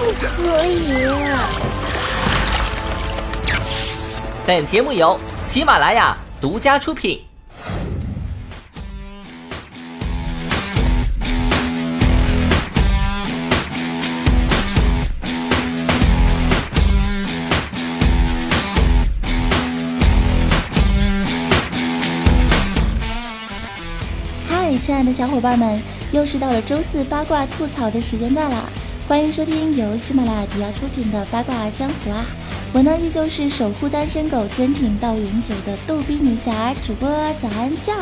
不可以。本节目由喜马拉雅独家出品。嗨，亲爱的小伙伴们，又是到了周四八卦吐槽的时间段了，欢迎收听由喜马拉雅出品的八卦江湖啊！我呢，依旧是守护单身狗、坚挺到永久的逗逼女侠主播早安酱。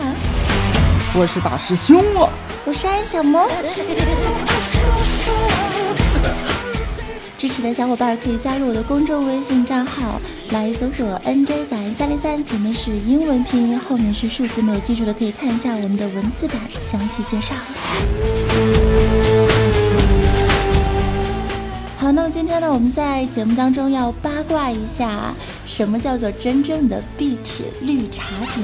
我是大师兄啊！我是安小萌。支持的小伙伴可以加入我的公众微信账号，来搜索 NJ 早安三零三，前面是英文拼音，后面是数字，没有记住的可以看一下我们的文字版详细介绍。那，我们在节目当中要八卦一下，什么叫做真正的碧池绿茶婊？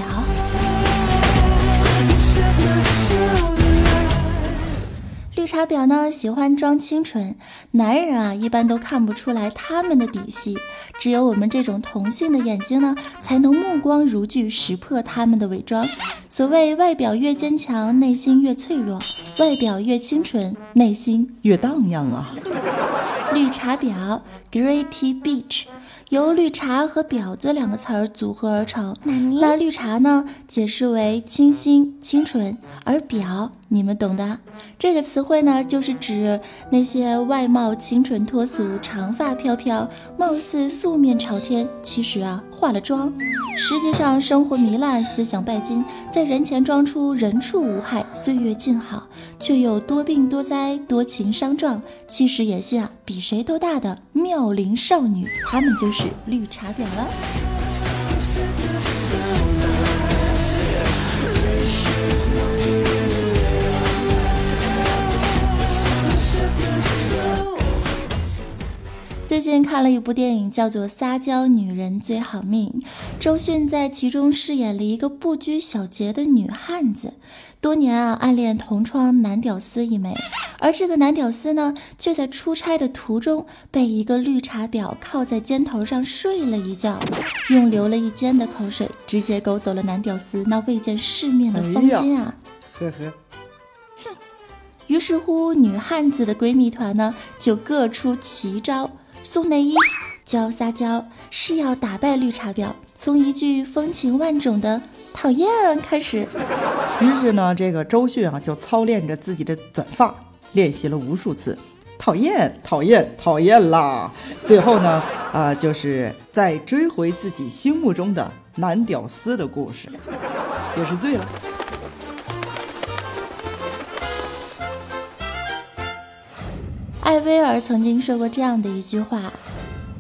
绿茶婊呢，喜欢装清纯，男人啊一般都看不出来他们的底细，只有我们这种同性的眼睛呢，才能目光如炬，识破他们的伪装。所谓外表越坚强，内心越脆弱；外表越清纯，内心越荡漾啊！绿茶婊，Gritty Beach。由绿茶和婊子两个词儿组合而成。那绿茶呢，解释为清新清纯，而婊你们懂的。这个词汇呢，就是指那些外貌清纯脱俗、长发飘飘、貌似素面朝天，其实啊化了妆，实际上生活糜烂、思想拜金，在人前装出人畜无害、岁月静好，却又多病多灾、多情伤状，其实野心啊比谁都大的妙龄少女。她们就是绿茶婊了。最近看了一部电影，叫做《撒娇女人最好命》，周迅在其中饰演了一个不拘小节的女汉子，多年啊暗恋同窗男屌丝一枚，而这个男屌丝呢，却在出差的途中被一个绿茶婊靠在肩头上睡了一觉，用流了一肩的口水直接勾走了男屌丝那未见世面的芳心啊！呵呵，哼。于是乎，女汉子的闺蜜团呢，就各出奇招。送内衣，教撒娇，是要打败绿茶婊。从一句风情万种的讨厌开始。于是呢，这个周迅啊，就操练着自己的短发，练习了无数次。讨厌，讨厌，讨厌啦！最后呢，啊，就是在追回自己心目中的男屌丝的故事，也是醉了。艾薇儿曾经说过这样的一句话：“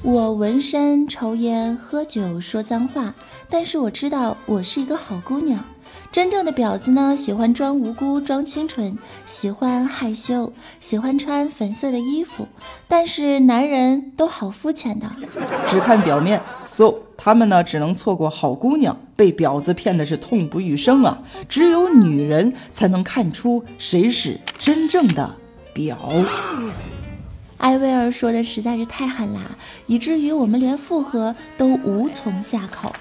我纹身、抽烟、喝酒、说脏话，但是我知道我是一个好姑娘。真正的婊子呢，喜欢装无辜、装清纯，喜欢害羞，喜欢穿粉色的衣服。但是男人都好肤浅的，只看表面，so 他们呢只能错过好姑娘，被婊子骗的是痛不欲生啊！只有女人才能看出谁是真正的婊。”艾薇儿说的实在是太狠啦，以至于我们连复合都无从下口。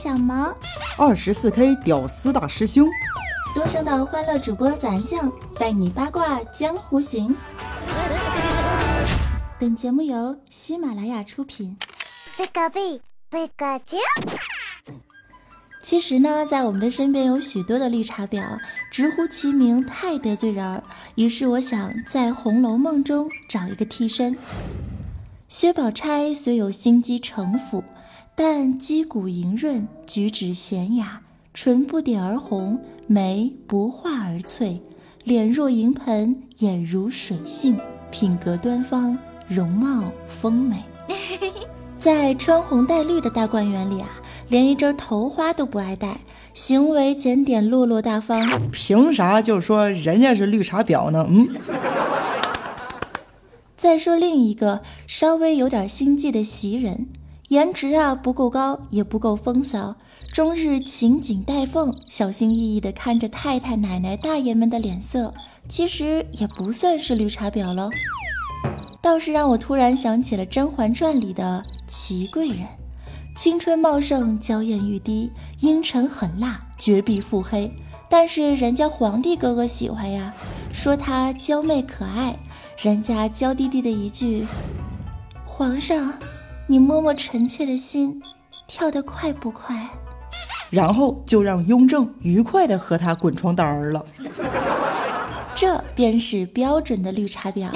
小萌，二十四 K 屌丝大师兄，多声道欢乐主播早安酱带你八卦江湖行。本节目由喜马拉雅出品。贝卡贝，贝卡酱。其实呢，在我们的身边有许多的绿茶婊，直呼其名太得罪人儿。于是我想在《红楼梦》中找一个替身。薛宝钗虽有心机城府，但肌骨莹润，举止娴雅，唇不点而红，眉不画而翠，脸若银盆，眼如水杏，品格端方，容貌丰美。在穿红戴绿的大观园里啊。连一枝头花都不爱戴，行为检点，落落大方。凭啥就说人家是绿茶婊呢？嗯。再说另一个稍微有点心计的袭人，颜值啊不够高，也不够风骚，终日勤谨待凤，小心翼翼地看着太太、奶奶、大爷们的脸色，其实也不算是绿茶婊喽。倒是让我突然想起了《甄嬛传》里的祺贵人。青春茂盛，娇艳欲滴，阴沉狠辣，绝壁腹黑。但是人家皇帝哥哥喜欢呀，说她娇媚可爱。人家娇滴滴的一句：“皇上，你摸摸臣妾的心，跳得快不快？”然后就让雍正愉快地和他滚床单儿了。这便是标准的绿茶婊。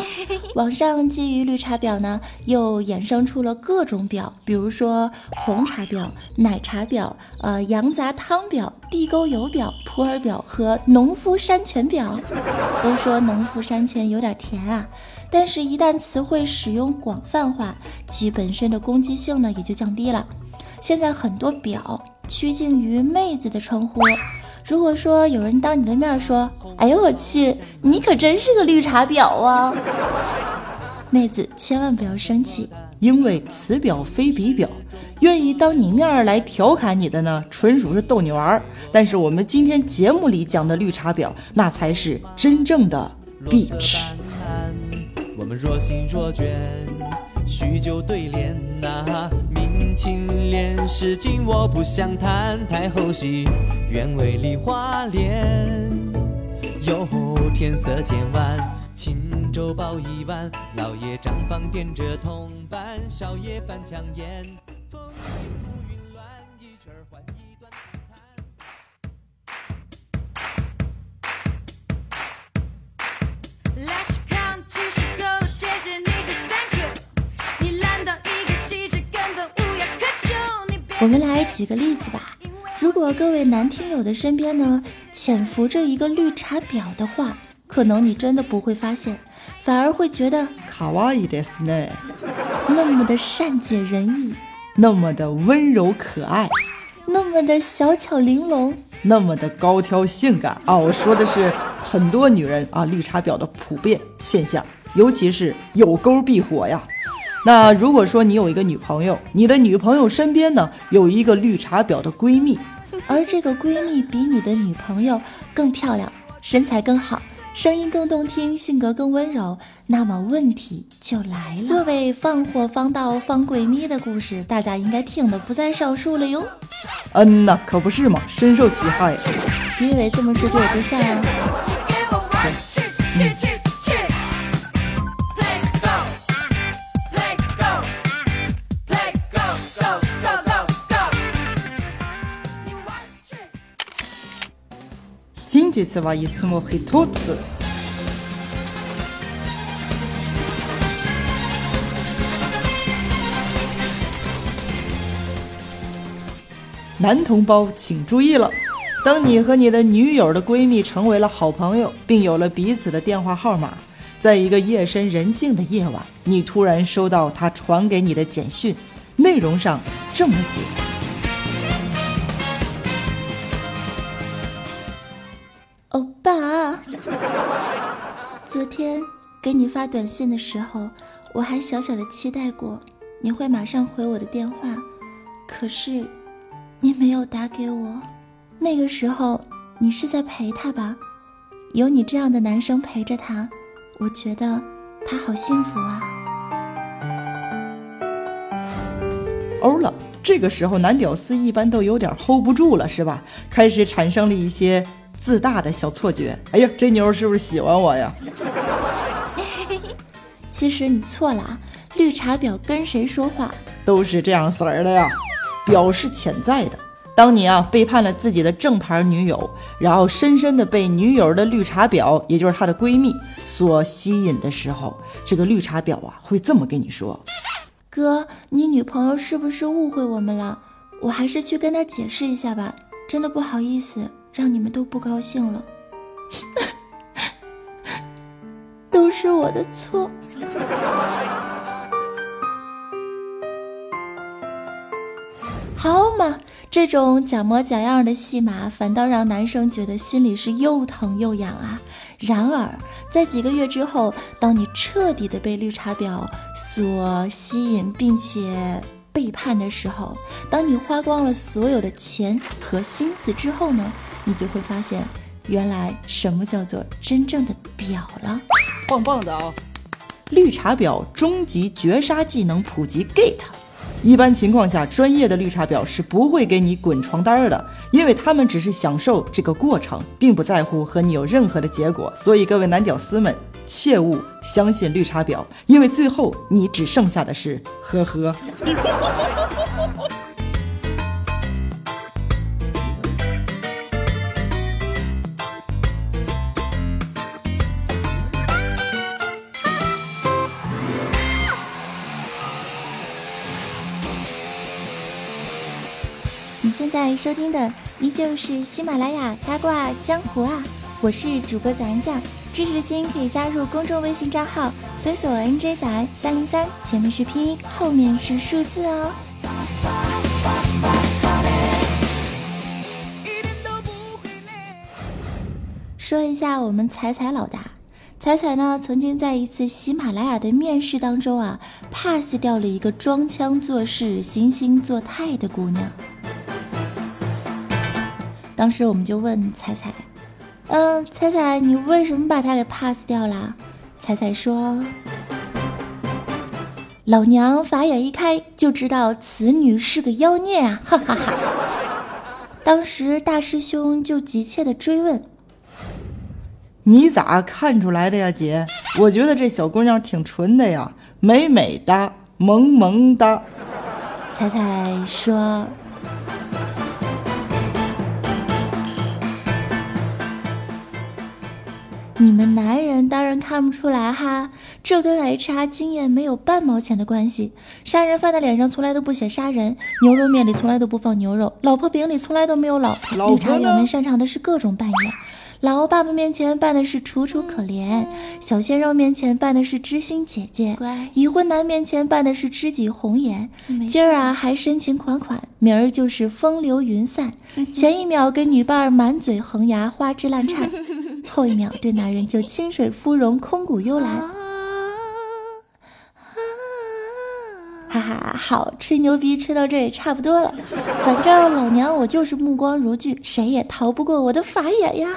网上基于绿茶婊呢，又衍生出了各种婊，比如说红茶婊、奶茶婊、呃羊杂汤婊、地沟油婊、普洱婊和农夫山泉婊。都说农夫山泉有点甜啊，但是，一旦词汇使用广泛化，其本身的攻击性呢也就降低了。现在很多表趋近于妹子的称呼。如果说有人当你的面说：“哎呦我去，你可真是个绿茶婊啊！”妹子千万不要生气，因为此表非彼表。愿意当你面来调侃你的呢，纯属是逗你玩儿。但是我们今天节目里讲的绿茶婊，那才是真正的 bitch。我们若心若倦，叙旧对联那明清莲是今我不想谈太后戏，愿为梨花恋。有天色渐晚，轻舟抱一碗，老爷帐房点着铜板，少爷翻墙烟。我们来举个例子吧，如果各位男听友的身边呢潜伏着一个绿茶婊的话。可能你真的不会发现，反而会觉得卡哇伊的斯内，那么的善解人意，那么的温柔可爱，那么的小巧玲珑，那么的高挑性感啊！我说的是很多女人啊，绿茶婊的普遍现象，尤其是有沟必火呀。那如果说你有一个女朋友，你的女朋友身边呢有一个绿茶婊的闺蜜，而这个闺蜜比你的女朋友更漂亮，身材更好。声音更动听，性格更温柔，那么问题就来了。作为放火放刀放闺蜜的故事，大家应该听的不在少数了哟。嗯呐，可不是嘛，深受其害。你以为这么说就有对象啊。这次吧，一次么很多次。男同胞请注意了，当你和你的女友的闺蜜成为了好朋友，并有了彼此的电话号码，在一个夜深人静的夜晚，你突然收到她传给你的简讯，内容上这么写。昨天给你发短信的时候，我还小小的期待过你会马上回我的电话，可是你没有打给我。那个时候你是在陪他吧？有你这样的男生陪着他，我觉得他好幸福啊。欧了，这个时候男屌丝一般都有点 hold 不住了，是吧？开始产生了一些。自大的小错觉。哎呀，这妞是不是喜欢我呀？其实你错了，绿茶婊跟谁说话都是这样色儿的呀。表是潜在的。当你啊背叛了自己的正牌女友，然后深深的被女友的绿茶婊，也就是她的闺蜜所吸引的时候，这个绿茶婊啊会这么跟你说：“哥，你女朋友是不是误会我们了？我还是去跟她解释一下吧。真的不好意思，让你们都不高兴了，都是我的错。”好嘛，这种假模假样的戏码，反倒让男生觉得心里是又疼又痒啊。然而，在几个月之后，当你彻底的被绿茶婊所吸引，并且背叛的时候，当你花光了所有的钱和心思之后呢，你就会发现，原来什么叫做真正的表了。棒棒的啊！绿茶婊终极绝杀技能普及 get。一般情况下，专业的绿茶婊是不会给你滚床单的，因为他们只是享受这个过程，并不在乎和你有任何的结果。所以各位男屌丝们，切勿相信绿茶婊，因为最后你只剩下的是呵呵。在收听的依旧是喜马拉雅八卦江湖啊，我是主播咱酱，支持的心可以加入公众微信账号，搜索 NJ 仔三零三，前面是拼音，后面是数字哦。说一下我们彩彩老大，彩彩呢曾经在一次喜马拉雅的面试当中啊，pass 掉了一个装腔作势、惺惺作态的姑娘。当时我们就问彩彩：“嗯，彩彩，你为什么把他给 pass 掉了？”彩彩说：“老娘法眼一开就知道此女是个妖孽啊！”哈哈哈。当时大师兄就急切的追问：“你咋看出来的呀，姐？我觉得这小姑娘挺纯的呀，美美的，萌萌的。”彩彩说。你们男人当然看不出来哈，这跟 HR 经验没有半毛钱的关系。杀人犯的脸上从来都不写杀人，牛肉面里从来都不放牛肉，老婆饼里从来都没有老婆。绿茶婊们擅长的是各种扮演，老欧爸爸面前扮的是楚楚可怜，小鲜肉面前扮的是知心姐姐，已婚男面前扮的是知己红颜。今儿啊还深情款款，明儿就是风流云散。前一秒跟女伴儿满嘴横牙花枝乱颤。后一秒，对男人就清水芙蓉、空谷幽兰，哈哈，好吹牛逼，吹到这也差不多了。反正老娘我就是目光如炬，谁也逃不过我的法眼呀！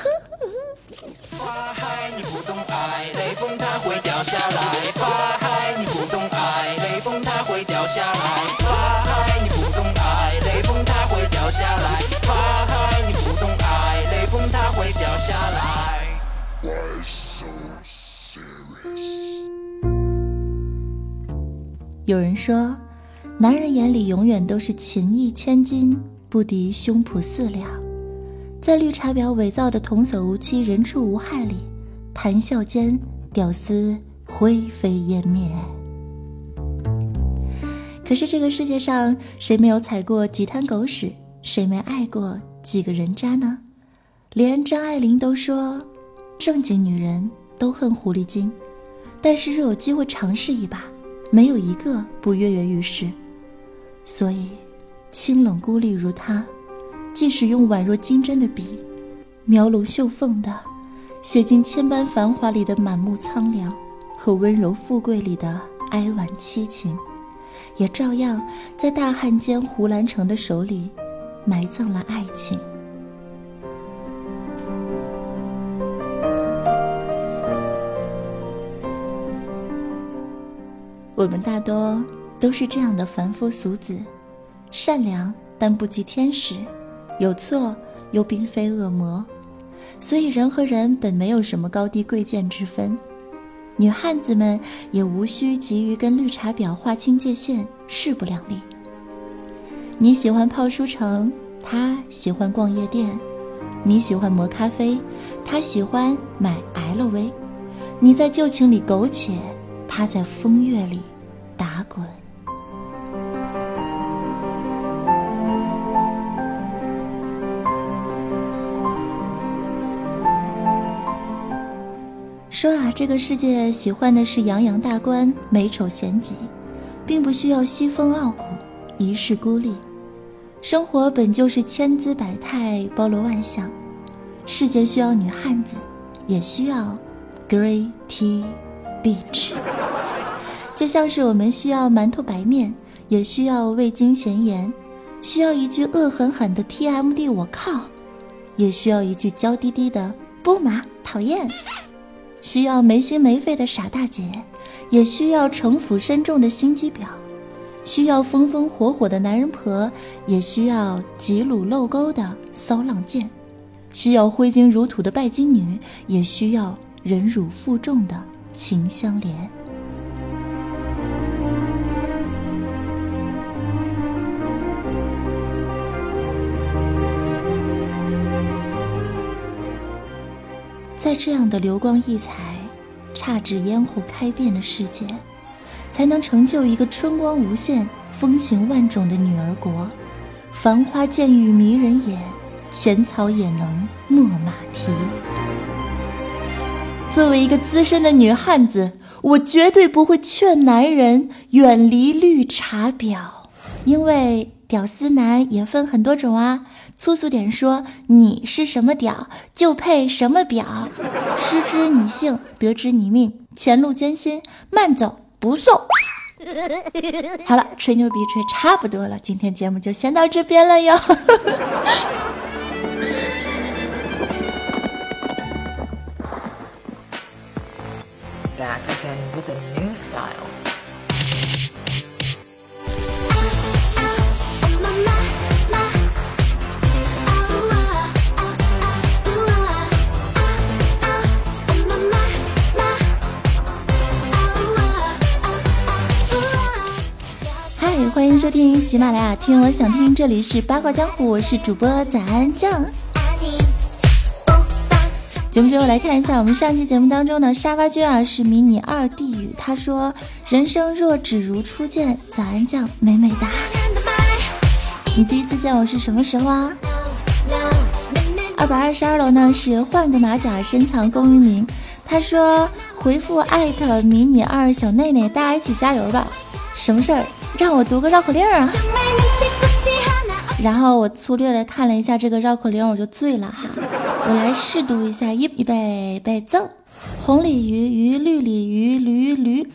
有人说，男人眼里永远都是情义千金，不敌胸脯四两。在绿茶婊伪造的童叟无欺、人畜无害里，谈笑间，屌丝灰飞烟灭。可是这个世界上，谁没有踩过几滩狗屎？谁没爱过几个人渣呢？连张爱玲都说，正经女人都恨狐狸精，但是若有机会尝试一把。没有一个不跃跃欲试，所以清冷孤立如他，即使用宛若金针的笔，描龙绣凤的写尽千般繁华里的满目苍凉和温柔富贵里的哀婉凄情，也照样在大汉奸胡兰成的手里埋葬了爱情。我们大多都是这样的凡夫俗子，善良但不及天使，有错又并非恶魔。所以人和人本没有什么高低贵贱之分。女汉子们也无需急于跟绿茶婊划清界限，势不两立。你喜欢泡书城，他喜欢逛夜店；你喜欢磨咖啡，他喜欢买 LV。你在旧情里苟且，他在风月里滚。说啊，这个世界喜欢的是洋洋大观、美丑贤吉，并不需要西风傲骨、一世孤立。生活本就是千姿百态、包罗万象，世界需要女汉子，也需要 Grey Tea Beach。就像是我们需要馒头白面，也需要味精咸盐，需要一句恶狠狠的 TMD 我靠，也需要一句娇滴滴的不嘛讨厌。需要没心没肺的傻大姐，也需要城府深重的心机婊；需要风风火火的男人婆，也需要挤乳露沟的骚浪贱；需要挥金如土的拜金女，也需要忍辱负重的秦香莲。这样的流光溢彩、姹紫嫣红开遍的世界，才能成就一个春光无限、风情万种的女儿国。繁花渐欲迷人眼，浅草也能没马蹄。作为一个资深的女汉子，我绝对不会劝男人远离绿茶婊，因为屌丝男也分很多种啊。粗俗点说，你是什么屌，就配什么表。失之你幸，得之你命。前路艰辛，慢走不送。好了，吹牛逼吹差不多了，今天节目就先到这边了哟。Back again with a new style. 收听喜马拉雅，听我想听，这里是八卦江湖，我是主播早安酱。节目最后来看一下，我们上期节目当中的沙发君啊是迷你二地狱，他说人生若只如初见，早安酱美美哒。你第一次见我是什么时候啊？二百二十二楼呢是换个马甲深藏功与名，他说回复艾特迷你二小内内，大家一起加油吧。什么事儿？让我读个绕口令啊！然后我粗略的看了一下这个绕口令，我就醉了哈。我来试读一下，预备备奏：红鲤鱼鱼绿鲤鱼驴驴，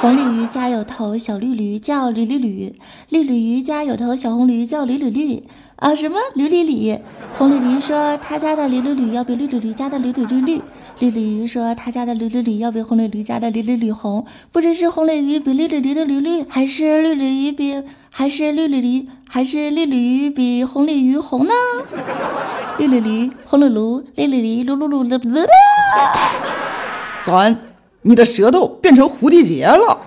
红鲤鱼家有头小绿驴叫驴驴驴，绿鲤鱼家有头小红驴叫驴驴驴啊什么？驴驴驴？红鲤鱼说他家的驴驴驴要比绿鲤鱼家的驴驴驴绿。绿鲤鱼说：“他家的驴驴驴要比红鲤鱼家的驴驴驴红，不知是红鲤鱼比绿鲤鱼的驴绿，还是绿鲤鱼比还是绿鲤鱼还是绿鲤鱼比红鲤鱼红呢？绿鲤鱼红鲤鱼，绿鲤鱼噜噜噜噜。早安，你的舌头变成蝴蝶结了。”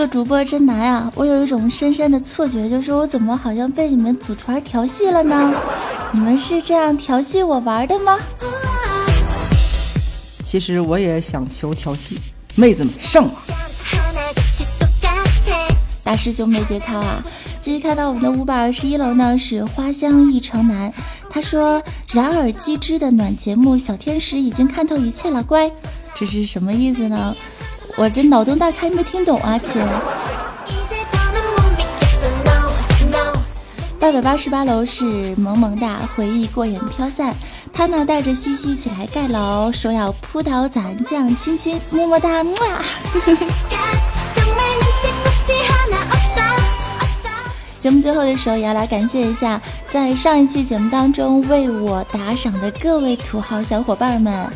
做主播真难啊！我有一种深深的错觉，就是我怎么好像被你们组团调戏了呢？你们是这样调戏我玩的吗？其实我也想求调戏，妹子们上啊！大师兄没节操啊！继续看到我们的五百二十一楼呢，是花香一城南，他说：“然而机智的暖节目小天使已经看透一切了，乖，这是什么意思呢？”我这脑洞大开，没听懂啊，亲。八百八十八楼是萌萌哒，回忆过眼飘散。他呢带着西西一起来盖楼，说要扑倒咱酱，亲亲么么哒，么。节目最后的时候也要来感谢一下在上一期节目当中为我打赏的各位土豪小伙伴们，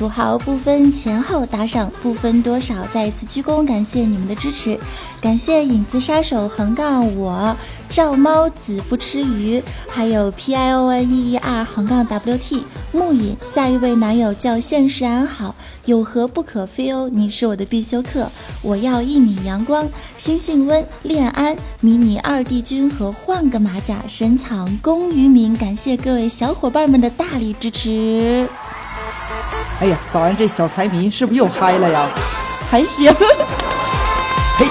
土豪不分前后打赏，不分多少，再一次鞠躬，感谢你们的支持，感谢影子杀手横杠我赵猫子不吃鱼，还有 P I O N E E R 横杠 W T 木影，下一位男友叫现实安好，有何不可非哦？你是我的必修课，我要一米阳光，星星温恋安迷你二弟君和换个马甲深藏功与名，感谢各位小伙伴们的大力支持。哎呀，早安这小财迷是不是又嗨了呀？还行。嘿，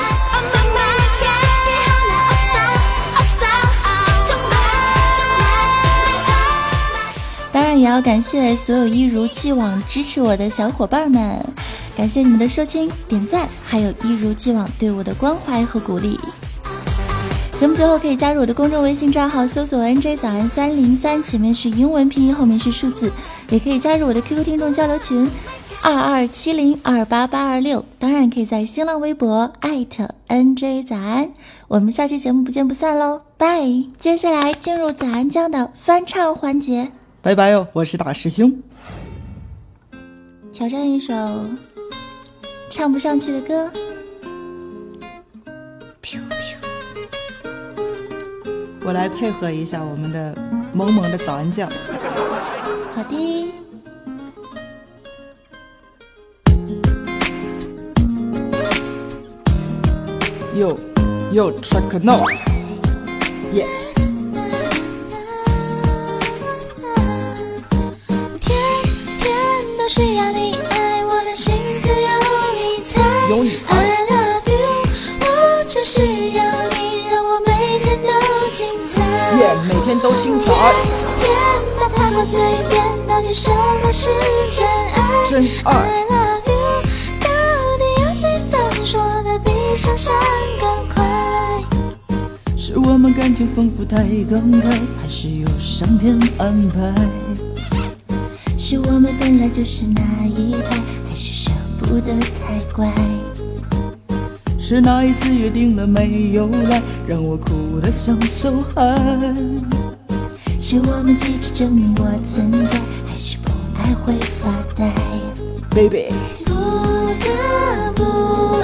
当然也要感谢所有一如既往支持我的小伙伴们，感谢你们的收听、点赞，还有一如既往对我的关怀和鼓励。节目最后可以加入我的公众微信账号，搜索 “nj 早安三零三”，前面是英文拼音，后面是数字。也可以加入我的 QQ 听众交流群，二二七零二八八二六。当然，可以在新浪微博艾特 “nj 早安”。我们下期节目不见不散喽，拜！接下来进入早安酱的翻唱环节。拜拜哟，我是大师兄。挑战一首唱不上去的歌。我来配合一下我们的萌萌的早安酱。Track no。耶。天天都需要你爱，我的心思有你猜。有你猜 I love you，我就是要你，让我每天都精彩。耶，每天都精彩。天把它挂嘴边，到底什么是真爱？真爱 I love you，到底有几分说的比想象更我们感情丰富太慷慨，还是有上天安排？是我们本来就是那一派，还是舍不得太乖？是那一次约定了没有来，让我哭得像小孩。是我们急着证明我存在，还是不爱会发呆？Baby，不得不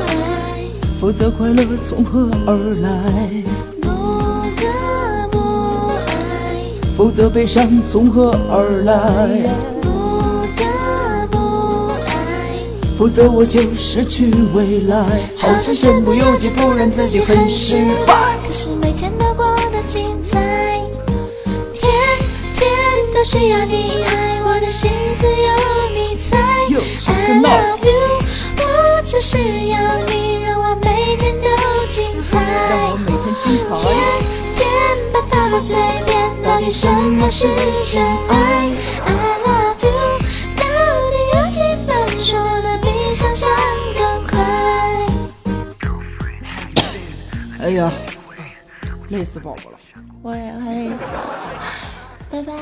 爱，否则快乐从何而来？否则悲伤从何而来？不得不爱。否则我就失去未来。好像身不由己，不然自己很失败。可是每天都过得精彩，天天都需要你爱，我的心思有你猜。哟 I love you，我就是要你，让我每天都精彩。让我每天精彩。天天把它挂嘴边，到底什么是真爱？I love you，到底有几分说的比想象更快？哎呀，累死宝宝了。我也要累死了，拜拜。